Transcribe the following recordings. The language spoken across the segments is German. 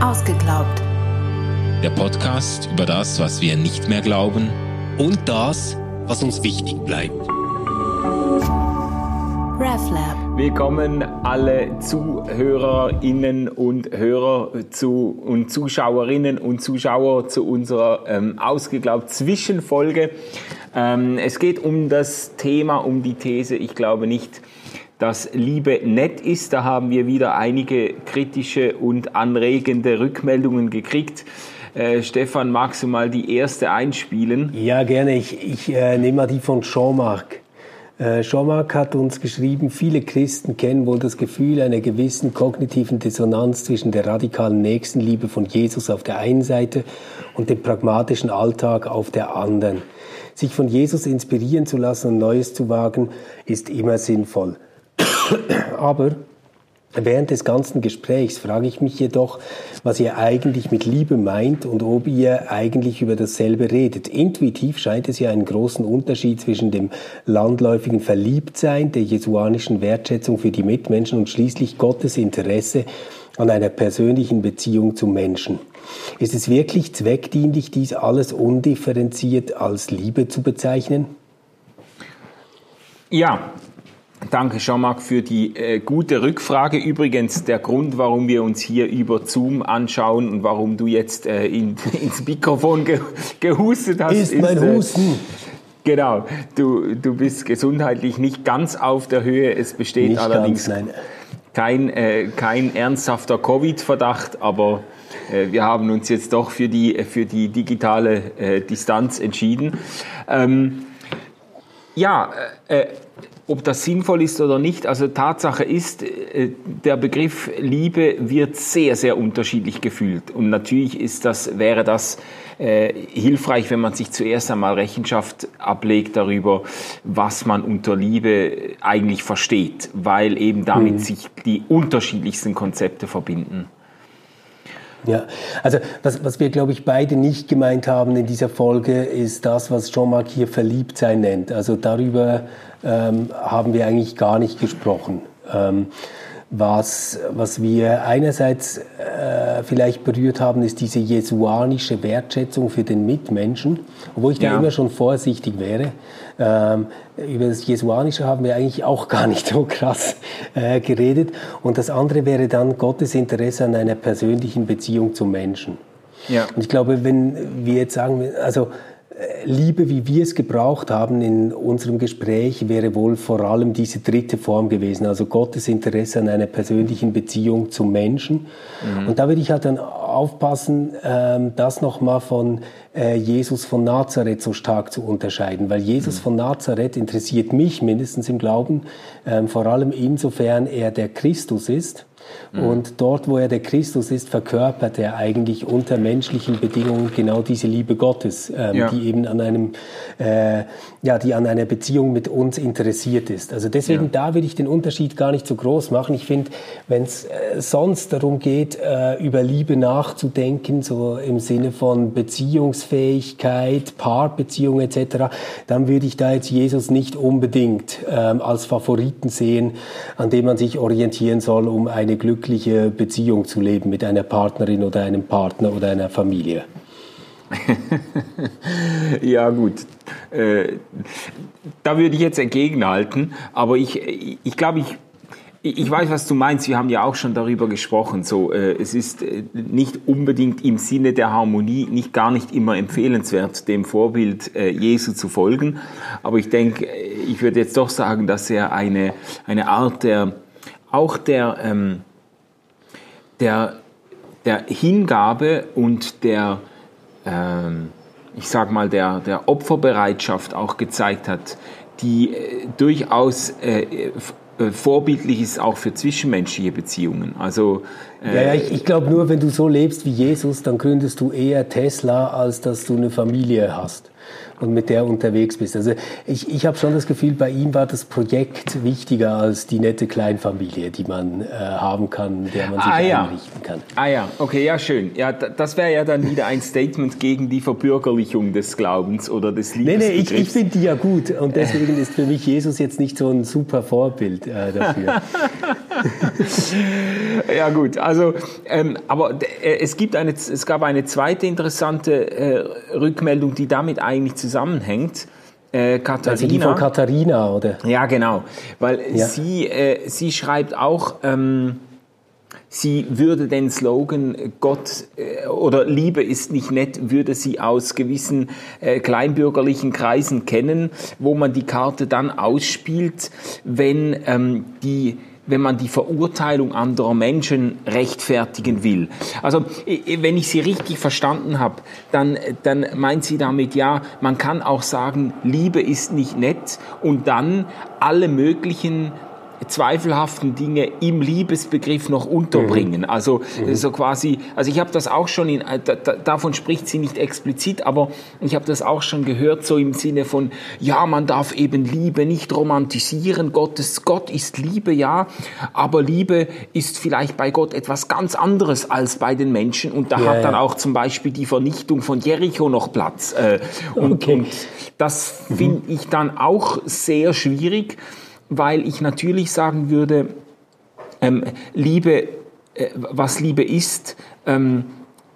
Ausgeglaubt. Der Podcast über das, was wir nicht mehr glauben und das, was uns wichtig bleibt. RefLab. Willkommen alle ZuhörerInnen und Hörer zu, und Zuschauerinnen und Zuschauer zu unserer ähm, ausgeglaubt Zwischenfolge. Ähm, es geht um das Thema, um die These, ich glaube nicht, dass Liebe nett ist. Da haben wir wieder einige kritische und anregende Rückmeldungen gekriegt. Äh, Stefan, magst du mal die erste einspielen? Ja, gerne. Ich, ich äh, nehme mal die von Jean-Marc. Äh, Jean-Marc hat uns geschrieben, viele Christen kennen wohl das Gefühl einer gewissen kognitiven Dissonanz zwischen der radikalen Nächstenliebe von Jesus auf der einen Seite und dem pragmatischen Alltag auf der anderen. Sich von Jesus inspirieren zu lassen und Neues zu wagen, ist immer sinnvoll. Aber Während des ganzen Gesprächs frage ich mich jedoch, was ihr eigentlich mit Liebe meint und ob ihr eigentlich über dasselbe redet. Intuitiv scheint es ja einen großen Unterschied zwischen dem landläufigen Verliebtsein, der jesuanischen Wertschätzung für die Mitmenschen und schließlich Gottes Interesse an einer persönlichen Beziehung zum Menschen. Ist es wirklich zweckdienlich, dies alles undifferenziert als Liebe zu bezeichnen? Ja, Danke, Jean-Marc, für die äh, gute Rückfrage. Übrigens, der Grund, warum wir uns hier über Zoom anschauen und warum du jetzt äh, in, ins Mikrofon ge gehustet hast, ist, ist mein äh, Husten. Genau, du, du bist gesundheitlich nicht ganz auf der Höhe. Es besteht nicht allerdings ganz, kein, äh, kein ernsthafter Covid-Verdacht, aber äh, wir haben uns jetzt doch für die, für die digitale äh, Distanz entschieden. Ähm, ja, äh, ob das sinnvoll ist oder nicht, also Tatsache ist, äh, der Begriff Liebe wird sehr, sehr unterschiedlich gefühlt. Und natürlich ist das, wäre das äh, hilfreich, wenn man sich zuerst einmal Rechenschaft ablegt darüber, was man unter Liebe eigentlich versteht, weil eben damit mhm. sich die unterschiedlichsten Konzepte verbinden. Ja, also was, was wir, glaube ich, beide nicht gemeint haben in dieser Folge, ist das, was Jean-Marc hier Verliebtsein nennt. Also darüber ähm, haben wir eigentlich gar nicht gesprochen. Ähm, was, was wir einerseits äh, vielleicht berührt haben, ist diese jesuanische Wertschätzung für den Mitmenschen, obwohl ich ja. da immer schon vorsichtig wäre. Ähm, über das Jesuanische haben wir eigentlich auch gar nicht so krass äh, geredet. Und das andere wäre dann Gottes Interesse an einer persönlichen Beziehung zum Menschen. Ja. Und ich glaube, wenn wir jetzt sagen, also Liebe, wie wir es gebraucht haben in unserem Gespräch, wäre wohl vor allem diese dritte Form gewesen, also Gottes Interesse an einer persönlichen Beziehung zum Menschen. Mhm. Und da würde ich halt dann aufpassen, ähm, das nochmal von äh, Jesus von Nazareth so stark zu unterscheiden, weil Jesus mhm. von Nazareth interessiert mich mindestens im Glauben, ähm, vor allem insofern er der Christus ist Mhm. Und dort, wo er der Christus ist, verkörpert er eigentlich unter menschlichen Bedingungen genau diese Liebe Gottes, ähm, ja. die eben an einem, äh, ja, die an einer Beziehung mit uns interessiert ist. Also deswegen, ja. da würde ich den Unterschied gar nicht so groß machen. Ich finde, wenn es äh, sonst darum geht, äh, über Liebe nachzudenken, so im Sinne von Beziehungsfähigkeit, Paarbeziehung etc., dann würde ich da jetzt Jesus nicht unbedingt ähm, als Favoriten sehen, an dem man sich orientieren soll, um eine glückliche Beziehung zu leben mit einer Partnerin oder einem Partner oder einer Familie? ja gut, äh, da würde ich jetzt entgegenhalten, aber ich, ich glaube, ich, ich weiß, was du meinst. Wir haben ja auch schon darüber gesprochen. So, äh, es ist äh, nicht unbedingt im Sinne der Harmonie, nicht gar nicht immer empfehlenswert, dem Vorbild Jesu zu folgen. Aber ich denke, ich würde jetzt doch sagen, dass er eine, eine Art der, auch der, ähm, der, der Hingabe und der, ähm, ich sag mal, der, der Opferbereitschaft auch gezeigt hat, die äh, durchaus äh, äh, vorbildlich ist auch für zwischenmenschliche Beziehungen. Also äh, ja, ja, ich, ich glaube nur, wenn du so lebst wie Jesus, dann gründest du eher Tesla, als dass du eine Familie hast und mit der unterwegs bist. Also ich, ich habe schon das Gefühl, bei ihm war das Projekt wichtiger als die nette Kleinfamilie, die man äh, haben kann, der man sich ah, ja. einrichten kann. Ah ja, okay, ja schön. Ja, das wäre ja dann wieder ein Statement gegen die Verbürgerlichung des Glaubens oder des Liebesbegriffs. Nee, nee, ich, ich finde die ja gut und deswegen ist für mich Jesus jetzt nicht so ein super Vorbild äh, dafür. ja gut, also ähm, aber äh, es gibt eine, es gab eine zweite interessante äh, Rückmeldung, die damit eigentlich zusammenhängt. Äh, Katharina. Also die von Katharina, oder? Ja, genau, weil ja. sie äh, sie schreibt auch. Ähm, sie würde den Slogan Gott äh, oder Liebe ist nicht nett, würde sie aus gewissen äh, kleinbürgerlichen Kreisen kennen, wo man die Karte dann ausspielt, wenn ähm, die wenn man die Verurteilung anderer Menschen rechtfertigen will. Also wenn ich Sie richtig verstanden habe, dann, dann meint sie damit, ja, man kann auch sagen, Liebe ist nicht nett und dann alle möglichen zweifelhaften Dinge im Liebesbegriff noch unterbringen. Mhm. Also mhm. so quasi, also ich habe das auch schon in, da, davon spricht sie nicht explizit, aber ich habe das auch schon gehört so im Sinne von ja, man darf eben Liebe nicht romantisieren. Gottes Gott ist Liebe, ja, aber Liebe ist vielleicht bei Gott etwas ganz anderes als bei den Menschen und da ja, hat dann ja. auch zum Beispiel die Vernichtung von Jericho noch Platz. Äh, und, okay. und das mhm. finde ich dann auch sehr schwierig weil ich natürlich sagen würde, ähm, Liebe, äh, was Liebe ist, ähm,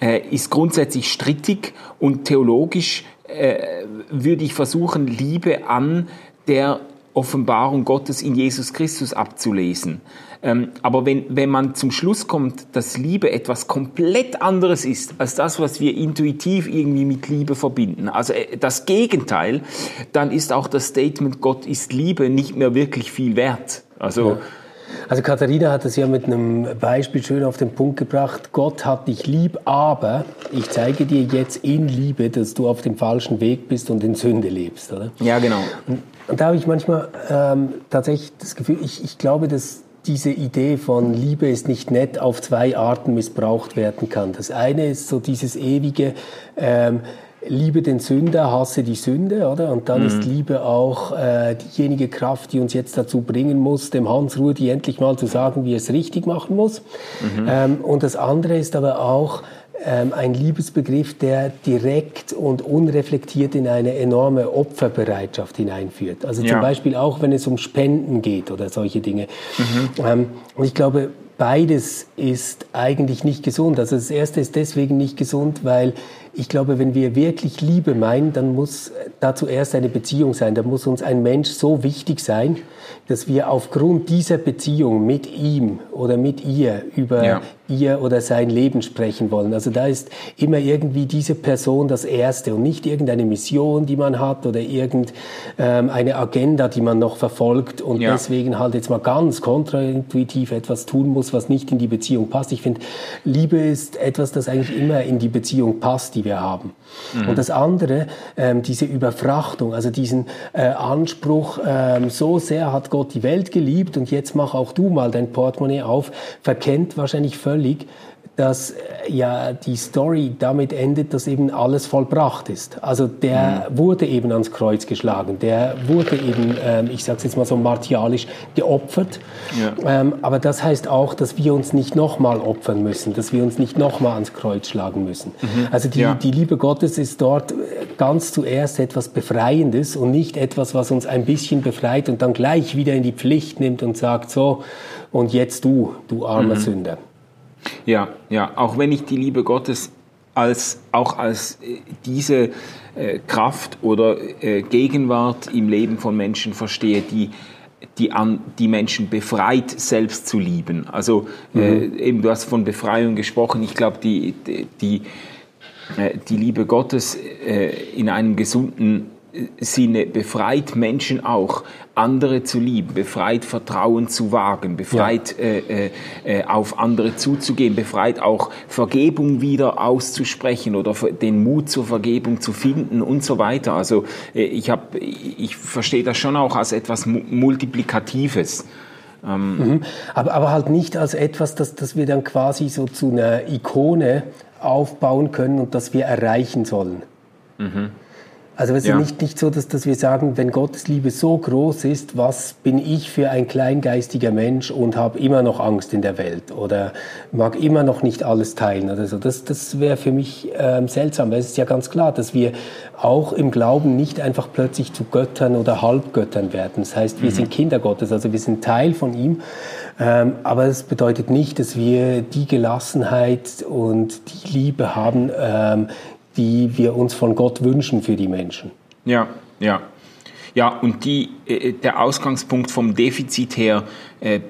äh, ist grundsätzlich strittig und theologisch äh, würde ich versuchen, Liebe an der Offenbarung Gottes in Jesus Christus abzulesen. Ähm, aber wenn, wenn man zum Schluss kommt, dass Liebe etwas komplett anderes ist als das, was wir intuitiv irgendwie mit Liebe verbinden, also äh, das Gegenteil, dann ist auch das Statement Gott ist Liebe nicht mehr wirklich viel wert. Also, ja. Also Katharina hat es ja mit einem Beispiel schön auf den Punkt gebracht. Gott hat dich lieb, aber ich zeige dir jetzt in Liebe, dass du auf dem falschen Weg bist und in Sünde lebst, oder? Ja, genau. Und, und da habe ich manchmal ähm, tatsächlich das Gefühl, ich, ich glaube, dass diese Idee von Liebe ist nicht nett auf zwei Arten missbraucht werden kann. Das eine ist so dieses ewige ähm, Liebe den Sünder, hasse die Sünde, oder? Und dann mhm. ist Liebe auch äh, diejenige Kraft, die uns jetzt dazu bringen muss, dem Hans Rudi endlich mal zu sagen, wie er es richtig machen muss. Mhm. Ähm, und das andere ist aber auch ein Liebesbegriff, der direkt und unreflektiert in eine enorme Opferbereitschaft hineinführt. Also zum ja. Beispiel auch, wenn es um Spenden geht oder solche Dinge. Mhm. Ähm, und ich glaube, beides ist eigentlich nicht gesund. Also das erste ist deswegen nicht gesund, weil ich glaube, wenn wir wirklich Liebe meinen, dann muss da zuerst eine Beziehung sein. Da muss uns ein Mensch so wichtig sein, dass wir aufgrund dieser Beziehung mit ihm oder mit ihr über ja. ihr oder sein Leben sprechen wollen. Also da ist immer irgendwie diese Person das Erste und nicht irgendeine Mission, die man hat oder irgendeine ähm, Agenda, die man noch verfolgt und ja. deswegen halt jetzt mal ganz kontraintuitiv etwas tun muss, was nicht in die Beziehung passt. Ich finde, Liebe ist etwas, das eigentlich immer in die Beziehung passt, die wir haben. Mhm. Und das andere, ähm, diese Überfrachtung, also diesen äh, Anspruch, ähm, so sehr hat Gott die Welt geliebt und jetzt mach auch du mal dein Portemonnaie auf, verkennt wahrscheinlich völlig, dass äh, ja die Story damit endet, dass eben alles vollbracht ist. Also der mhm. wurde eben ans Kreuz geschlagen, der wurde eben, ähm, ich sage es jetzt mal so martialisch, geopfert. Ja. Ähm, aber das heißt auch, dass wir uns nicht nochmal opfern müssen, dass wir uns nicht nochmal ans Kreuz schlagen müssen. Mhm. Also die, ja. die Liebe Gottes ist dort äh, ganz zuerst etwas Befreiendes und nicht etwas, was uns ein bisschen befreit und dann gleich wieder in die Pflicht nimmt und sagt, so, und jetzt du, du armer mhm. Sünder. Ja, ja, auch wenn ich die Liebe Gottes als, auch als äh, diese äh, Kraft oder äh, Gegenwart im Leben von Menschen verstehe, die die, an, die Menschen befreit, selbst zu lieben. Also äh, mhm. äh, eben, du hast von Befreiung gesprochen. Ich glaube, die, die, die, äh, die Liebe Gottes in einem gesunden Sinne befreit Menschen auch, andere zu lieben, befreit Vertrauen zu wagen, befreit ja. äh, äh, auf andere zuzugehen, befreit auch Vergebung wieder auszusprechen oder den Mut zur Vergebung zu finden und so weiter. Also äh, ich habe, ich verstehe das schon auch als etwas Multiplikatives. Ähm mhm. aber, aber halt nicht als etwas, das, das wir dann quasi so zu einer Ikone aufbauen können und das wir erreichen sollen. Mhm. Also es ist ja. nicht, nicht so, dass, dass wir sagen, wenn Gottes Liebe so groß ist, was bin ich für ein kleingeistiger Mensch und habe immer noch Angst in der Welt oder mag immer noch nicht alles teilen oder so. Das, das wäre für mich ähm, seltsam, weil es ist ja ganz klar, dass wir auch im Glauben nicht einfach plötzlich zu Göttern oder Halbgöttern werden. Das heißt, wir mhm. sind Kinder Gottes, also wir sind Teil von ihm Ähm, aber es bedeutet nicht, dass wir die Gelassenheit und die Liebe haben, ähm, die wir uns von Gott wünschen für die Menschen. Ja, ja. Ja, und die, äh, der Ausgangspunkt vom Defizit her äh,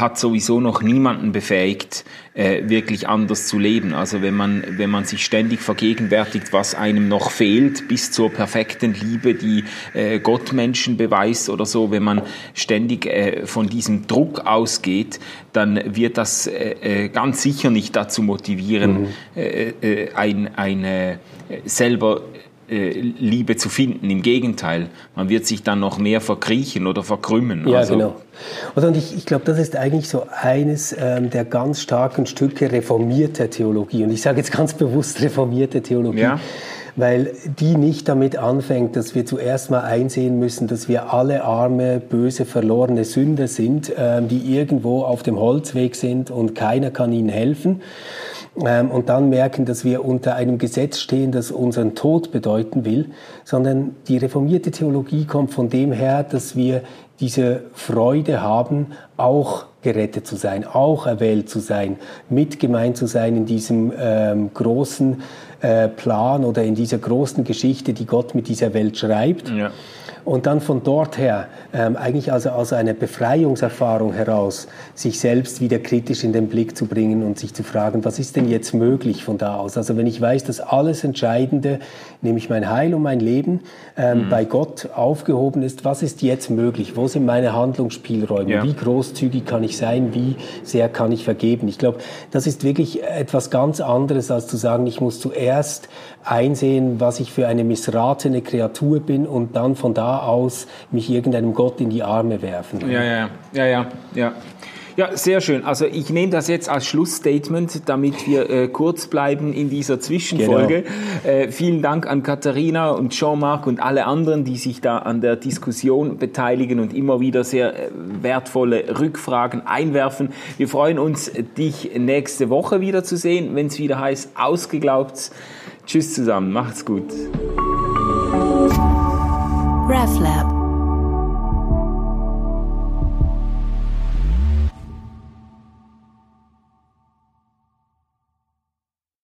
hat sowieso noch niemanden befähigt, äh, wirklich anders zu leben. Also wenn man, wenn man sich ständig vergegenwärtigt, was einem noch fehlt, bis zur perfekten Liebe, die äh, Gott Menschen beweist oder so, wenn man ständig äh, von diesem Druck ausgeht, dann wird das äh, äh ganz sicher nicht dazu motivieren, mhm. äh, äh ein, eine selber äh, Liebe zu finden. Im Gegenteil, man wird sich dann noch mehr verkriechen oder verkrümmen. Ja, also, genau. Und ich, ich glaube, das ist eigentlich so eines ähm, der ganz starken Stücke reformierter Theologie. Und ich sage jetzt ganz bewusst reformierte Theologie. Ja weil die nicht damit anfängt, dass wir zuerst mal einsehen müssen, dass wir alle arme, böse, verlorene Sünder sind, ähm, die irgendwo auf dem Holzweg sind und keiner kann ihnen helfen, ähm, und dann merken, dass wir unter einem Gesetz stehen, das unseren Tod bedeuten will, sondern die reformierte Theologie kommt von dem her, dass wir diese Freude haben, auch gerettet zu sein, auch erwählt zu sein, mitgemeint zu sein in diesem ähm, großen äh, Plan oder in dieser großen Geschichte, die Gott mit dieser Welt schreibt. Ja und dann von dort her, ähm, eigentlich also aus einer Befreiungserfahrung heraus, sich selbst wieder kritisch in den Blick zu bringen und sich zu fragen, was ist denn jetzt möglich von da aus? Also wenn ich weiß, dass alles Entscheidende, nämlich mein Heil und mein Leben, ähm, mhm. bei Gott aufgehoben ist, was ist jetzt möglich? Wo sind meine Handlungsspielräume? Ja. Wie großzügig kann ich sein? Wie sehr kann ich vergeben? Ich glaube, das ist wirklich etwas ganz anderes, als zu sagen, ich muss zuerst einsehen, was ich für eine missratene Kreatur bin und dann von da aus mich irgendeinem Gott in die Arme werfen. Ja, ja, ja, ja, ja. Ja, sehr schön. Also ich nehme das jetzt als Schlussstatement, damit wir äh, kurz bleiben in dieser Zwischenfolge. Genau. Äh, vielen Dank an Katharina und Jean-Marc und alle anderen, die sich da an der Diskussion beteiligen und immer wieder sehr äh, wertvolle Rückfragen einwerfen. Wir freuen uns, dich nächste Woche wieder zu sehen, wenn es wieder heißt, ausgeglaubt. Tschüss zusammen, macht's gut. RefLab